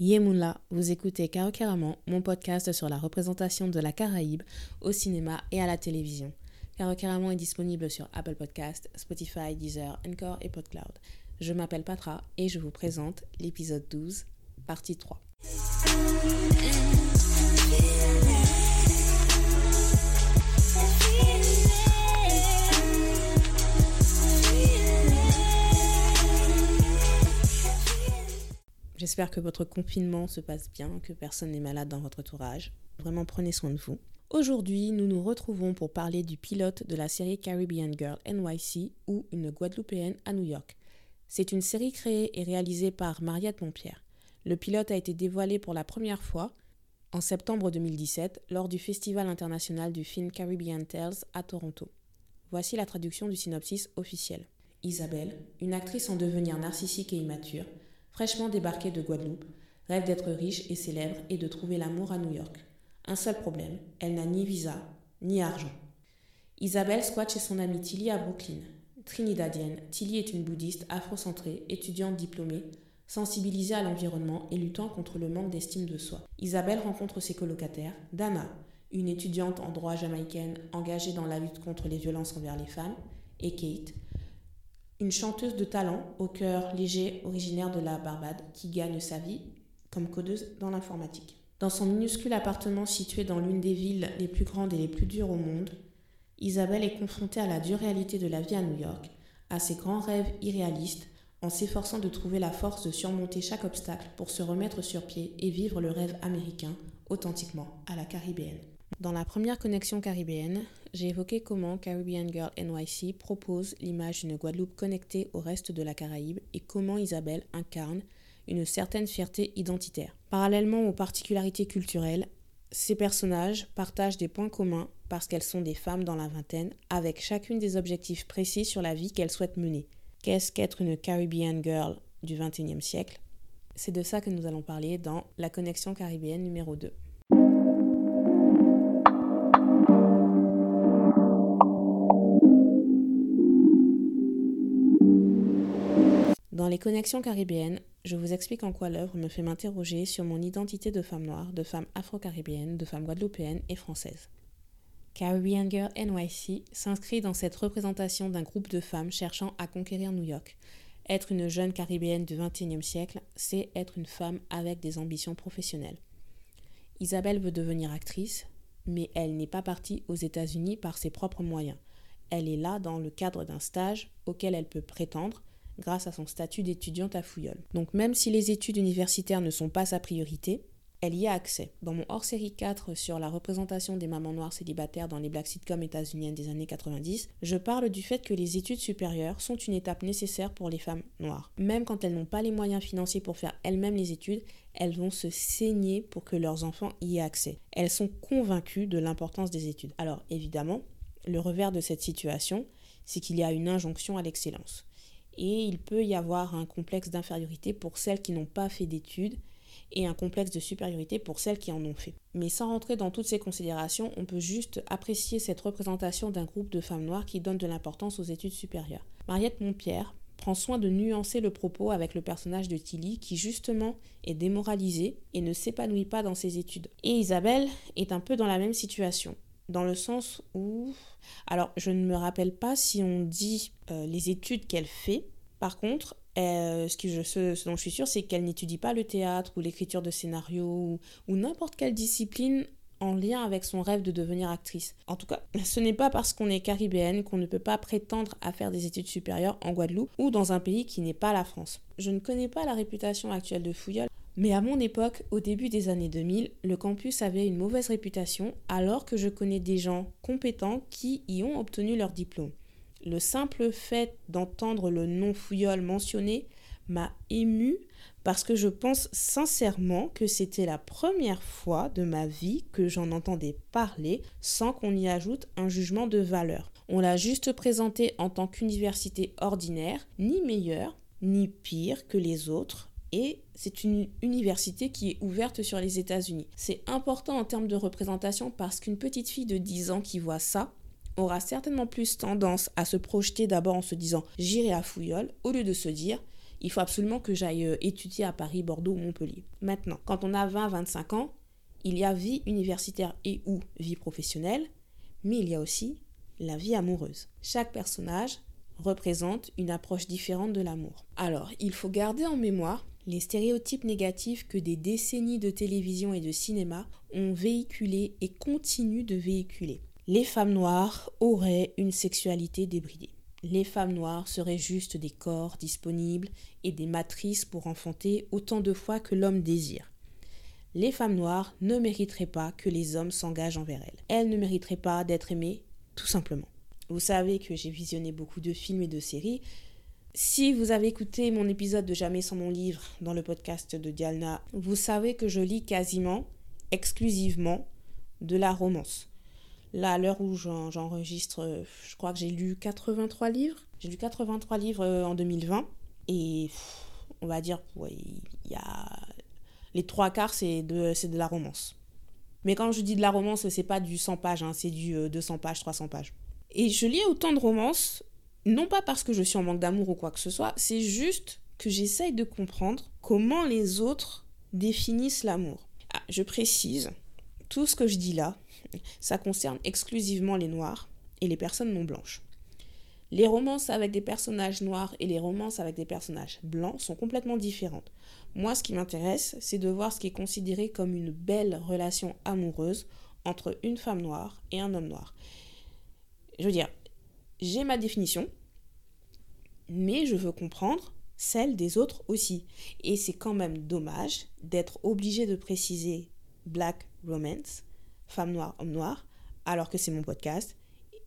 Yemoula, vous écoutez Caro mon podcast sur la représentation de la Caraïbe au cinéma et à la télévision. Caro est disponible sur Apple Podcast, Spotify, Deezer, Encore et PodCloud. Je m'appelle Patra et je vous présente l'épisode 12, partie 3. J'espère que votre confinement se passe bien, que personne n'est malade dans votre entourage. Vraiment prenez soin de vous. Aujourd'hui, nous nous retrouvons pour parler du pilote de la série Caribbean Girl NYC ou Une Guadeloupéenne à New York. C'est une série créée et réalisée par Mariette Montpierre. Le pilote a été dévoilé pour la première fois en septembre 2017 lors du Festival international du film Caribbean Tales à Toronto. Voici la traduction du synopsis officiel. Isabelle, une actrice en devenir narcissique et immature, fraîchement débarquée de Guadeloupe, rêve d'être riche et célèbre et de trouver l'amour à New York. Un seul problème, elle n'a ni visa, ni argent. Isabelle squatte chez son amie Tilly à Brooklyn. Trinidadienne, Tilly est une bouddhiste afrocentrée, étudiante diplômée, sensibilisée à l'environnement et luttant contre le manque d'estime de soi. Isabelle rencontre ses colocataires, Dana, une étudiante en droit jamaïcaine engagée dans la lutte contre les violences envers les femmes, et Kate, une chanteuse de talent au cœur léger originaire de la Barbade qui gagne sa vie comme codeuse dans l'informatique. Dans son minuscule appartement situé dans l'une des villes les plus grandes et les plus dures au monde, Isabelle est confrontée à la dure réalité de la vie à New York, à ses grands rêves irréalistes, en s'efforçant de trouver la force de surmonter chaque obstacle pour se remettre sur pied et vivre le rêve américain authentiquement à la caribéenne. Dans la première connexion caribéenne, j'ai évoqué comment Caribbean Girl NYC propose l'image d'une Guadeloupe connectée au reste de la Caraïbe et comment Isabelle incarne une certaine fierté identitaire. Parallèlement aux particularités culturelles, ces personnages partagent des points communs parce qu'elles sont des femmes dans la vingtaine, avec chacune des objectifs précis sur la vie qu'elles souhaitent mener. Qu'est-ce qu'être une Caribbean Girl du XXIe siècle? C'est de ça que nous allons parler dans La connexion caribéenne numéro 2. Les connexions caribéennes, je vous explique en quoi l'œuvre me fait m'interroger sur mon identité de femme noire, de femme afro-caribéenne, de femme guadeloupéenne et française. Caribbean NYC s'inscrit dans cette représentation d'un groupe de femmes cherchant à conquérir New York. Être une jeune caribéenne du XXIe siècle, c'est être une femme avec des ambitions professionnelles. Isabelle veut devenir actrice, mais elle n'est pas partie aux États-Unis par ses propres moyens. Elle est là dans le cadre d'un stage auquel elle peut prétendre grâce à son statut d'étudiante à Fouillol. Donc même si les études universitaires ne sont pas sa priorité, elle y a accès. Dans mon hors-série 4 sur la représentation des mamans noires célibataires dans les black sitcoms états-uniennes des années 90, je parle du fait que les études supérieures sont une étape nécessaire pour les femmes noires. Même quand elles n'ont pas les moyens financiers pour faire elles-mêmes les études, elles vont se saigner pour que leurs enfants y aient accès. Elles sont convaincues de l'importance des études. Alors évidemment, le revers de cette situation, c'est qu'il y a une injonction à l'excellence et il peut y avoir un complexe d'infériorité pour celles qui n'ont pas fait d'études et un complexe de supériorité pour celles qui en ont fait. Mais sans rentrer dans toutes ces considérations, on peut juste apprécier cette représentation d'un groupe de femmes noires qui donne de l'importance aux études supérieures. Mariette Montpierre prend soin de nuancer le propos avec le personnage de Tilly qui justement est démoralisée et ne s'épanouit pas dans ses études. Et Isabelle est un peu dans la même situation dans le sens où... Alors, je ne me rappelle pas si on dit euh, les études qu'elle fait. Par contre, euh, ce, dont je suis sûre, c'est qu'elle n'étudie pas le théâtre ou l'écriture de scénarios ou, n'importe quelle discipline en lien avec son rêve de devenir actrice. En tout cas, ce n'est pas parce qu'on est caribéenne qu'on ne peut pas prétendre à faire des études supérieures en Guadeloupe ou dans un pays qui n'est pas la France. Je ne connais pas la réputation actuelle de Fouillol, mais à mon époque, au début des années 2000, le campus avait une mauvaise réputation alors que je connais des gens compétents qui y ont obtenu leur diplôme. Le simple fait d'entendre le nom Fouillol mentionné m'a ému parce que je pense sincèrement que c'était la première fois de ma vie que j'en entendais parler sans qu'on y ajoute un jugement de valeur. On l'a juste présenté en tant qu'université ordinaire, ni meilleure, ni pire que les autres, et c'est une université qui est ouverte sur les États-Unis. C'est important en termes de représentation parce qu'une petite fille de 10 ans qui voit ça aura certainement plus tendance à se projeter d'abord en se disant j'irai à Fouillol au lieu de se dire il faut absolument que j'aille euh, étudier à Paris, Bordeaux ou Montpellier. Maintenant, quand on a 20-25 ans, il y a vie universitaire et ou vie professionnelle, mais il y a aussi la vie amoureuse. Chaque personnage représente une approche différente de l'amour. Alors, il faut garder en mémoire les stéréotypes négatifs que des décennies de télévision et de cinéma ont véhiculés et continuent de véhiculer. Les femmes noires auraient une sexualité débridée. Les femmes noires seraient juste des corps disponibles et des matrices pour enfanter autant de fois que l'homme désire. Les femmes noires ne mériteraient pas que les hommes s'engagent envers elles. Elles ne mériteraient pas d'être aimées, tout simplement. Vous savez que j'ai visionné beaucoup de films et de séries. Si vous avez écouté mon épisode de Jamais sans mon livre dans le podcast de Dialna, vous savez que je lis quasiment exclusivement de la romance. Là, à l'heure où j'enregistre, je crois que j'ai lu 83 livres. J'ai lu 83 livres euh, en 2020. Et on va dire, il y a... Les trois quarts, c'est de, de la romance. Mais quand je dis de la romance, c'est pas du 100 pages, hein, c'est du 200 euh, pages, 300 pages. Et je lis autant de romances, non pas parce que je suis en manque d'amour ou quoi que ce soit, c'est juste que j'essaye de comprendre comment les autres définissent l'amour. Ah, je précise, tout ce que je dis là, ça concerne exclusivement les noirs et les personnes non blanches. Les romances avec des personnages noirs et les romances avec des personnages blancs sont complètement différentes. Moi, ce qui m'intéresse, c'est de voir ce qui est considéré comme une belle relation amoureuse entre une femme noire et un homme noir je veux dire, j'ai ma définition, mais je veux comprendre celle des autres aussi. Et c'est quand même dommage d'être obligé de préciser black romance, femme noire, homme noir, alors que c'est mon podcast.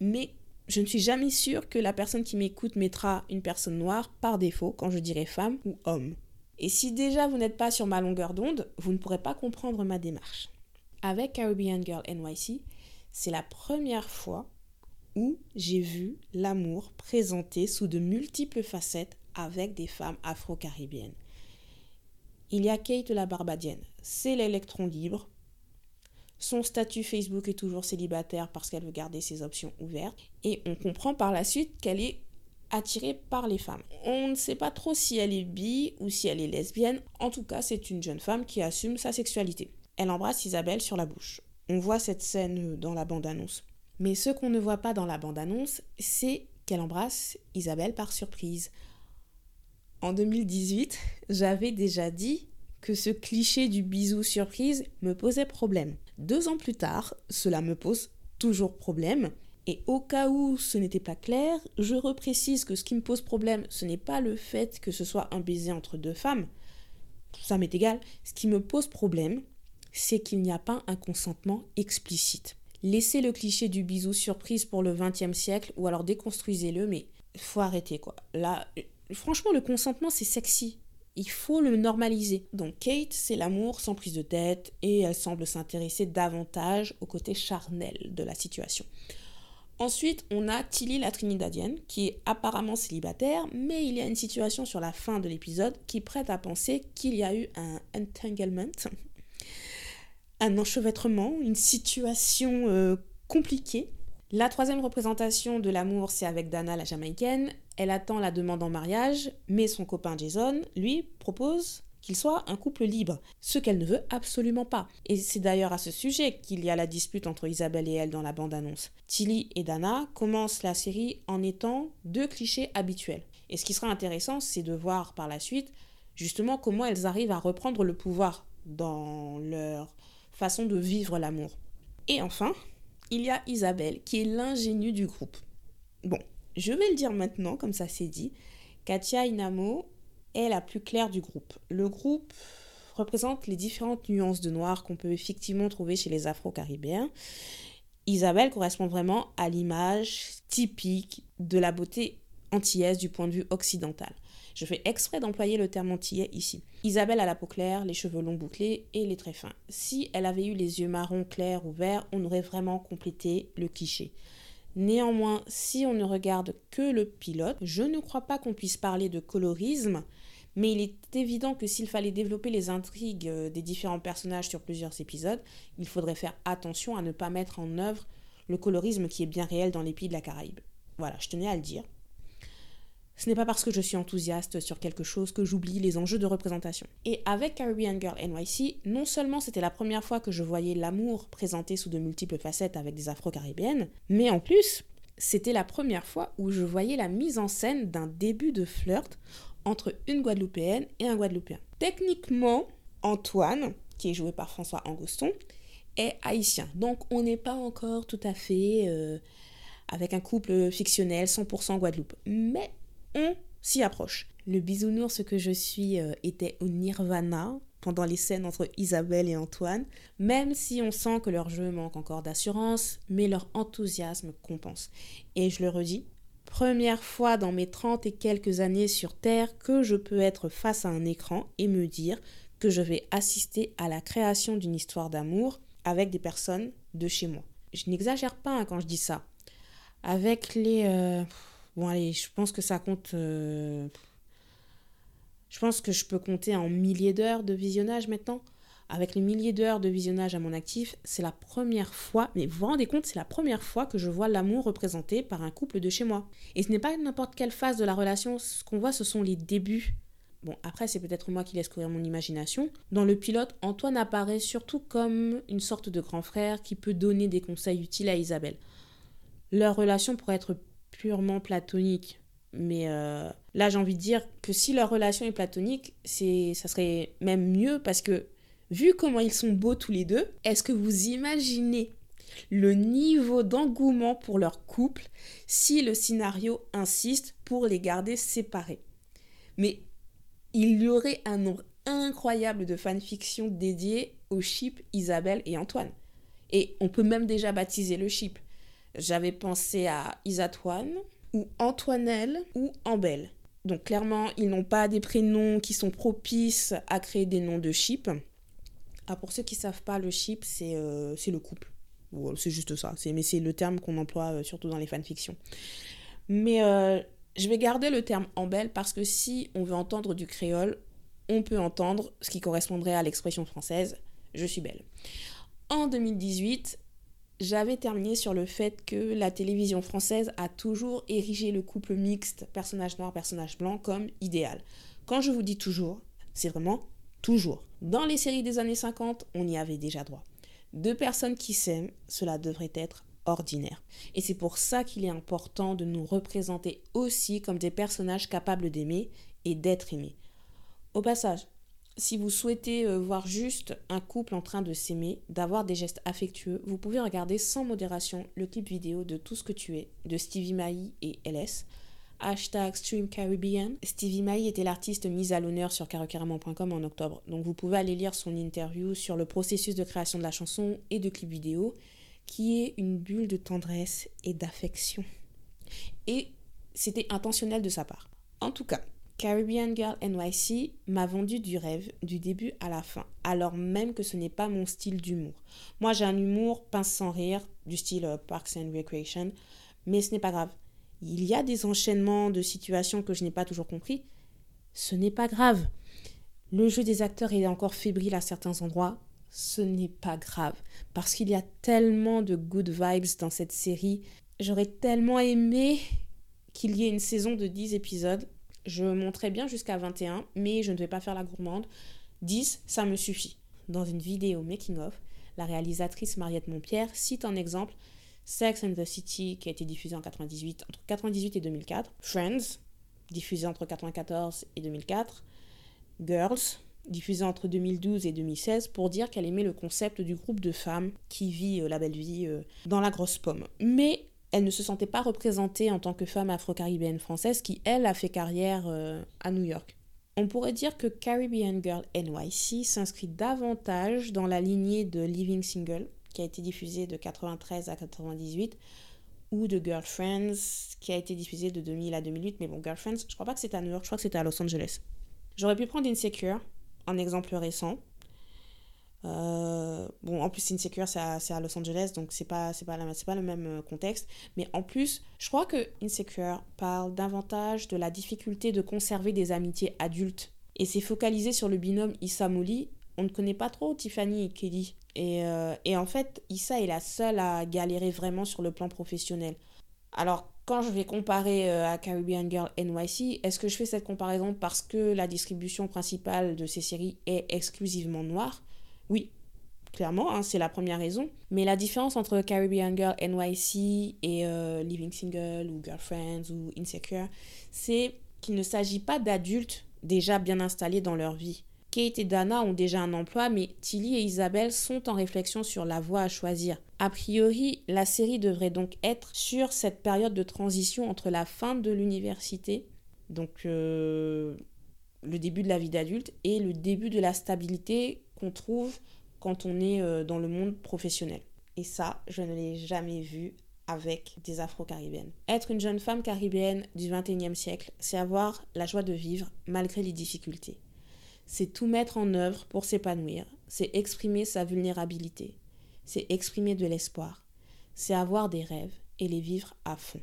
Mais je ne suis jamais sûre que la personne qui m'écoute mettra une personne noire par défaut quand je dirai femme ou homme. Et si déjà vous n'êtes pas sur ma longueur d'onde, vous ne pourrez pas comprendre ma démarche. Avec Caribbean Girl NYC, c'est la première fois où j'ai vu l'amour présenté sous de multiples facettes avec des femmes afro-caribéennes. Il y a Kate la Barbadienne, c'est l'électron libre. Son statut Facebook est toujours célibataire parce qu'elle veut garder ses options ouvertes. Et on comprend par la suite qu'elle est attirée par les femmes. On ne sait pas trop si elle est bi ou si elle est lesbienne. En tout cas, c'est une jeune femme qui assume sa sexualité. Elle embrasse Isabelle sur la bouche. On voit cette scène dans la bande-annonce. Mais ce qu'on ne voit pas dans la bande-annonce, c'est qu'elle embrasse Isabelle par surprise. En 2018, j'avais déjà dit que ce cliché du bisou surprise me posait problème. Deux ans plus tard, cela me pose toujours problème. Et au cas où ce n'était pas clair, je reprécise que ce qui me pose problème, ce n'est pas le fait que ce soit un baiser entre deux femmes. Ça m'est égal. Ce qui me pose problème, c'est qu'il n'y a pas un consentement explicite. Laissez le cliché du bisou surprise pour le XXe siècle ou alors déconstruisez-le, mais faut arrêter quoi. Là, franchement, le consentement c'est sexy. Il faut le normaliser. Donc Kate, c'est l'amour sans prise de tête et elle semble s'intéresser davantage au côté charnel de la situation. Ensuite, on a Tilly la Trinidadienne, qui est apparemment célibataire, mais il y a une situation sur la fin de l'épisode qui prête à penser qu'il y a eu un entanglement, un enchevêtrement, une situation euh, compliquée. La troisième représentation de l'amour, c'est avec Dana la Jamaïcaine. Elle attend la demande en mariage, mais son copain Jason, lui, propose qu'il soit un couple libre, ce qu'elle ne veut absolument pas. Et c'est d'ailleurs à ce sujet qu'il y a la dispute entre Isabelle et elle dans la bande-annonce. Tilly et Dana commencent la série en étant deux clichés habituels. Et ce qui sera intéressant, c'est de voir par la suite justement comment elles arrivent à reprendre le pouvoir dans leur façon de vivre l'amour. Et enfin, il y a Isabelle, qui est l'ingénue du groupe. Bon, je vais le dire maintenant, comme ça c'est dit. Katia Inamo est la plus claire du groupe. Le groupe représente les différentes nuances de noir qu'on peut effectivement trouver chez les Afro-Caribéens. Isabelle correspond vraiment à l'image typique de la beauté antillaise du point de vue occidental. Je fais exprès d'employer le terme antillais ici. Isabelle a la peau claire, les cheveux longs bouclés et les traits fins. Si elle avait eu les yeux marrons clairs ou verts, on aurait vraiment complété le cliché. Néanmoins, si on ne regarde que le pilote, je ne crois pas qu'on puisse parler de colorisme, mais il est évident que s'il fallait développer les intrigues euh, des différents personnages sur plusieurs épisodes, il faudrait faire attention à ne pas mettre en œuvre le colorisme qui est bien réel dans les pays de la Caraïbe. Voilà, je tenais à le dire. Ce n'est pas parce que je suis enthousiaste sur quelque chose que j'oublie les enjeux de représentation. Et avec Caribbean Girl NYC, non seulement c'était la première fois que je voyais l'amour présenté sous de multiples facettes avec des afro-caribéennes, mais en plus, c'était la première fois où je voyais la mise en scène d'un début de flirt entre une Guadeloupéenne et un Guadeloupéen. Techniquement, Antoine, qui est joué par François Angoston, est haïtien. Donc on n'est pas encore tout à fait euh, avec un couple fictionnel 100% Guadeloupe. Mais on s'y approche. Le bisounours que je suis euh, était au nirvana pendant les scènes entre Isabelle et Antoine, même si on sent que leur jeu manque encore d'assurance, mais leur enthousiasme compense. Et je le redis, première fois dans mes 30 et quelques années sur Terre que je peux être face à un écran et me dire que je vais assister à la création d'une histoire d'amour avec des personnes de chez moi. Je n'exagère pas hein, quand je dis ça. Avec les... Euh, bon allez, je pense que ça compte... Euh, je pense que je peux compter en milliers d'heures de visionnage maintenant. Avec les milliers d'heures de visionnage à mon actif, c'est la première fois, mais vous vous rendez compte, c'est la première fois que je vois l'amour représenté par un couple de chez moi. Et ce n'est pas n'importe quelle phase de la relation, ce qu'on voit, ce sont les débuts. Bon, après, c'est peut-être moi qui laisse courir mon imagination. Dans le pilote, Antoine apparaît surtout comme une sorte de grand frère qui peut donner des conseils utiles à Isabelle. Leur relation pourrait être purement platonique, mais euh, là, j'ai envie de dire que si leur relation est platonique, c'est, ça serait même mieux parce que, vu comment ils sont beaux tous les deux, est-ce que vous imaginez le niveau d'engouement pour leur couple si le scénario insiste pour les garder séparés? Mais il y aurait un nombre incroyable de fanfictions dédiées au chip Isabelle et Antoine. Et on peut même déjà baptiser le chip. J'avais pensé à Isatoine, ou Antoinelle, ou Ambelle. Donc clairement, ils n'ont pas des prénoms qui sont propices à créer des noms de chip. Ah, pour ceux qui ne savent pas, le chip, c'est euh, le couple. C'est juste ça. Mais c'est le terme qu'on emploie euh, surtout dans les fanfictions. Mais euh, je vais garder le terme embelle parce que si on veut entendre du créole, on peut entendre ce qui correspondrait à l'expression française je suis belle. En 2018, j'avais terminé sur le fait que la télévision française a toujours érigé le couple mixte personnage noir personnage blanc comme idéal. Quand je vous dis toujours, c'est vraiment toujours. Dans les séries des années 50, on y avait déjà droit. Deux personnes qui s'aiment, cela devrait être ordinaire. Et c'est pour ça qu'il est important de nous représenter aussi comme des personnages capables d'aimer et d'être aimés. Au passage, si vous souhaitez euh, voir juste un couple en train de s'aimer, d'avoir des gestes affectueux, vous pouvez regarder sans modération le clip vidéo de Tout ce que tu es de Stevie Mai et LS. Hashtag Stream Caribbean. Stevie Mai était l'artiste mise à l'honneur sur carocaramon.com en octobre. Donc vous pouvez aller lire son interview sur le processus de création de la chanson et de clip vidéo qui est une bulle de tendresse et d'affection. Et c'était intentionnel de sa part. En tout cas, Caribbean Girl NYC m'a vendu du rêve du début à la fin, alors même que ce n'est pas mon style d'humour. Moi, j'ai un humour pince sans rire, du style euh, Parks and Recreation, mais ce n'est pas grave. Il y a des enchaînements de situations que je n'ai pas toujours compris. Ce n'est pas grave. Le jeu des acteurs est encore fébrile à certains endroits, ce n'est pas grave. Parce qu'il y a tellement de good vibes dans cette série. J'aurais tellement aimé qu'il y ait une saison de 10 épisodes. Je monterais bien jusqu'à 21, mais je ne vais pas faire la gourmande. 10, ça me suffit. Dans une vidéo making-of, la réalisatrice Mariette Montpierre cite un exemple Sex and the City, qui a été diffusé en 98, entre 98 et 2004. Friends, diffusé entre 94 et 2004. Girls, diffusée entre 2012 et 2016, pour dire qu'elle aimait le concept du groupe de femmes qui vit euh, la belle vie euh, dans la grosse pomme. Mais elle ne se sentait pas représentée en tant que femme afro-caribéenne française qui, elle, a fait carrière euh, à New York. On pourrait dire que Caribbean Girl NYC s'inscrit davantage dans la lignée de Living Single, qui a été diffusée de 93 à 98, ou de Girlfriends, qui a été diffusée de 2000 à 2008. Mais bon, Girlfriends, je crois pas que c'était à New York, je crois que c'était à Los Angeles. J'aurais pu prendre Insecure, un exemple récent. Euh, bon, en plus, Insecure, c'est à, Los Angeles, donc c'est pas, pas, pas le même euh, contexte. Mais en plus, je crois que Insecure parle davantage de la difficulté de conserver des amitiés adultes. Et c'est focalisé sur le binôme Issa Molly. On ne connaît pas trop Tiffany et Kelly. Et, euh, et en fait, Issa est la seule à galérer vraiment sur le plan professionnel. Alors, quand je vais comparer à Caribbean Girl NYC, est-ce que je fais cette comparaison parce que la distribution principale de ces séries est exclusivement noire? Oui, clairement, hein, c'est la première raison. Mais la différence entre Caribbean Girl NYC et euh, Living Single ou Girlfriends ou Insecure, c'est qu'il ne s'agit pas d'adultes déjà bien installés dans leur vie. Kate et Dana ont déjà un emploi, mais Tilly et Isabelle sont en réflexion sur la voie à choisir. A priori, la série devrait donc être sur cette période de transition entre la fin de l'université, donc euh, le début de la vie d'adulte, et le début de la stabilité qu'on trouve quand on est euh, dans le monde professionnel. Et ça, je ne l'ai jamais vu avec des Afro-Caribéennes. Être une jeune femme caribéenne du 21e siècle, c'est avoir la joie de vivre malgré les difficultés c'est tout mettre en œuvre pour s'épanouir, c'est exprimer sa vulnérabilité, c'est exprimer de l'espoir, c'est avoir des rêves et les vivre à fond.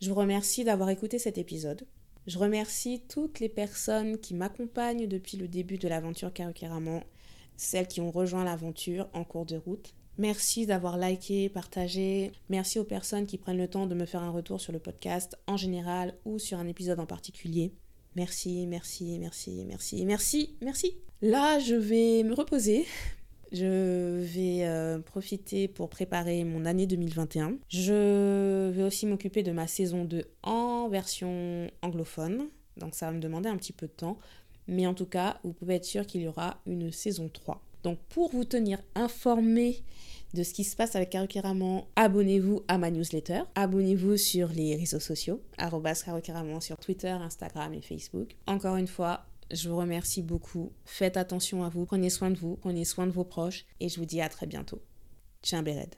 Je vous remercie d'avoir écouté cet épisode. Je remercie toutes les personnes qui m'accompagnent depuis le début de l'aventure Karukeraman, celles qui ont rejoint l'aventure en cours de route. Merci d'avoir liké, partagé. Merci aux personnes qui prennent le temps de me faire un retour sur le podcast en général ou sur un épisode en particulier. Merci, merci, merci, merci, merci, merci. Là, je vais me reposer. Je vais euh, profiter pour préparer mon année 2021. Je vais aussi m'occuper de ma saison 2 en version anglophone. Donc ça va me demander un petit peu de temps. Mais en tout cas, vous pouvez être sûr qu'il y aura une saison 3. Donc pour vous tenir informé de ce qui se passe avec Karukiraman, abonnez-vous à ma newsletter. Abonnez-vous sur les réseaux sociaux, sur Twitter, Instagram et Facebook. Encore une fois, je vous remercie beaucoup. Faites attention à vous, prenez soin de vous, prenez soin de vos proches et je vous dis à très bientôt. Tiens, Béred.